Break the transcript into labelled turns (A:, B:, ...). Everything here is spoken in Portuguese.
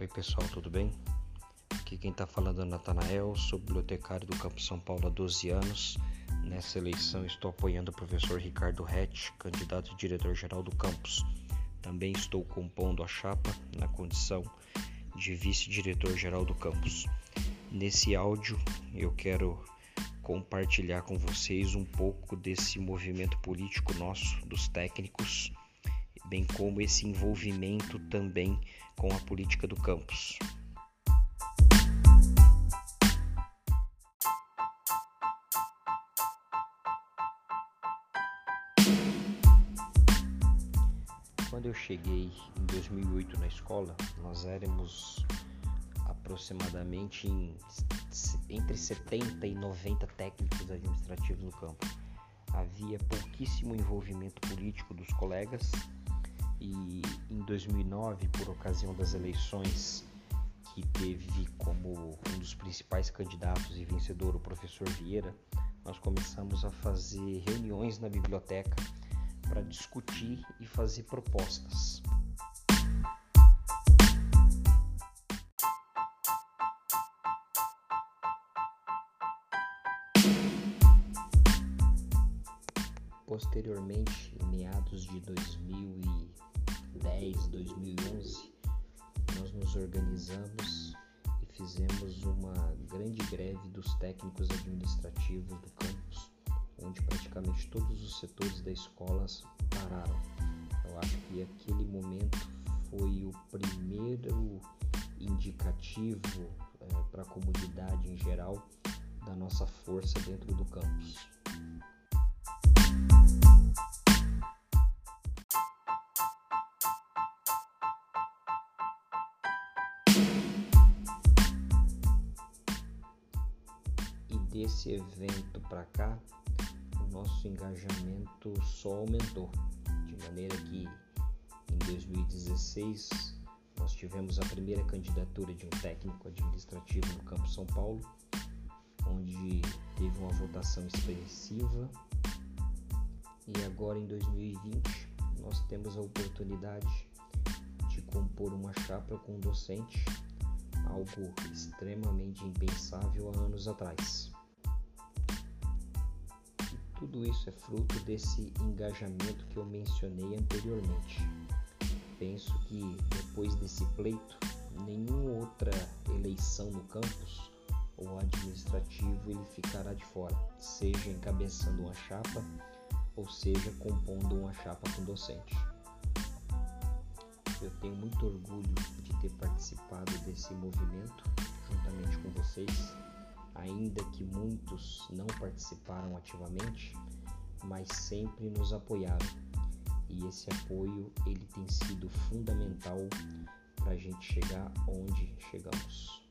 A: Oi pessoal, tudo bem? Aqui quem está falando é Natanael, sou bibliotecário do Campo São Paulo há 12 anos. Nessa eleição estou apoiando o professor Ricardo Rett, candidato a diretor-geral do campus. Também estou compondo a chapa na condição de vice-diretor-geral do campus. Nesse áudio eu quero compartilhar com vocês um pouco desse movimento político nosso, dos técnicos, bem como esse envolvimento também com a política do campus. Quando eu cheguei em 2008 na escola, nós éramos aproximadamente em, entre 70 e 90 técnicos administrativos no campo. Havia pouquíssimo envolvimento político dos colegas e em 2009, por ocasião das eleições que teve como um dos principais candidatos e vencedor o professor Vieira, nós começamos a fazer reuniões na biblioteca para discutir e fazer propostas. Posteriormente, em meados de 2010, 2011, nós nos organizamos e fizemos uma grande greve dos técnicos administrativos do campus, onde praticamente todos os setores da escola pararam. Eu acho que aquele momento foi o primeiro indicativo é, para a comunidade em geral da nossa força dentro do campus. Desse evento para cá, o nosso engajamento só aumentou, de maneira que em 2016 nós tivemos a primeira candidatura de um técnico administrativo no Campo São Paulo, onde teve uma votação expressiva. E agora em 2020 nós temos a oportunidade de compor uma chapa com um docente, algo extremamente impensável há anos atrás. Tudo isso é fruto desse engajamento que eu mencionei anteriormente. Penso que depois desse pleito, nenhuma outra eleição no campus ou administrativo ele ficará de fora, seja encabeçando uma chapa ou seja compondo uma chapa com docente. Eu tenho muito orgulho de ter participado desse movimento juntamente com vocês ainda que muitos não participaram ativamente, mas sempre nos apoiaram. E esse apoio ele tem sido fundamental para a gente chegar onde chegamos.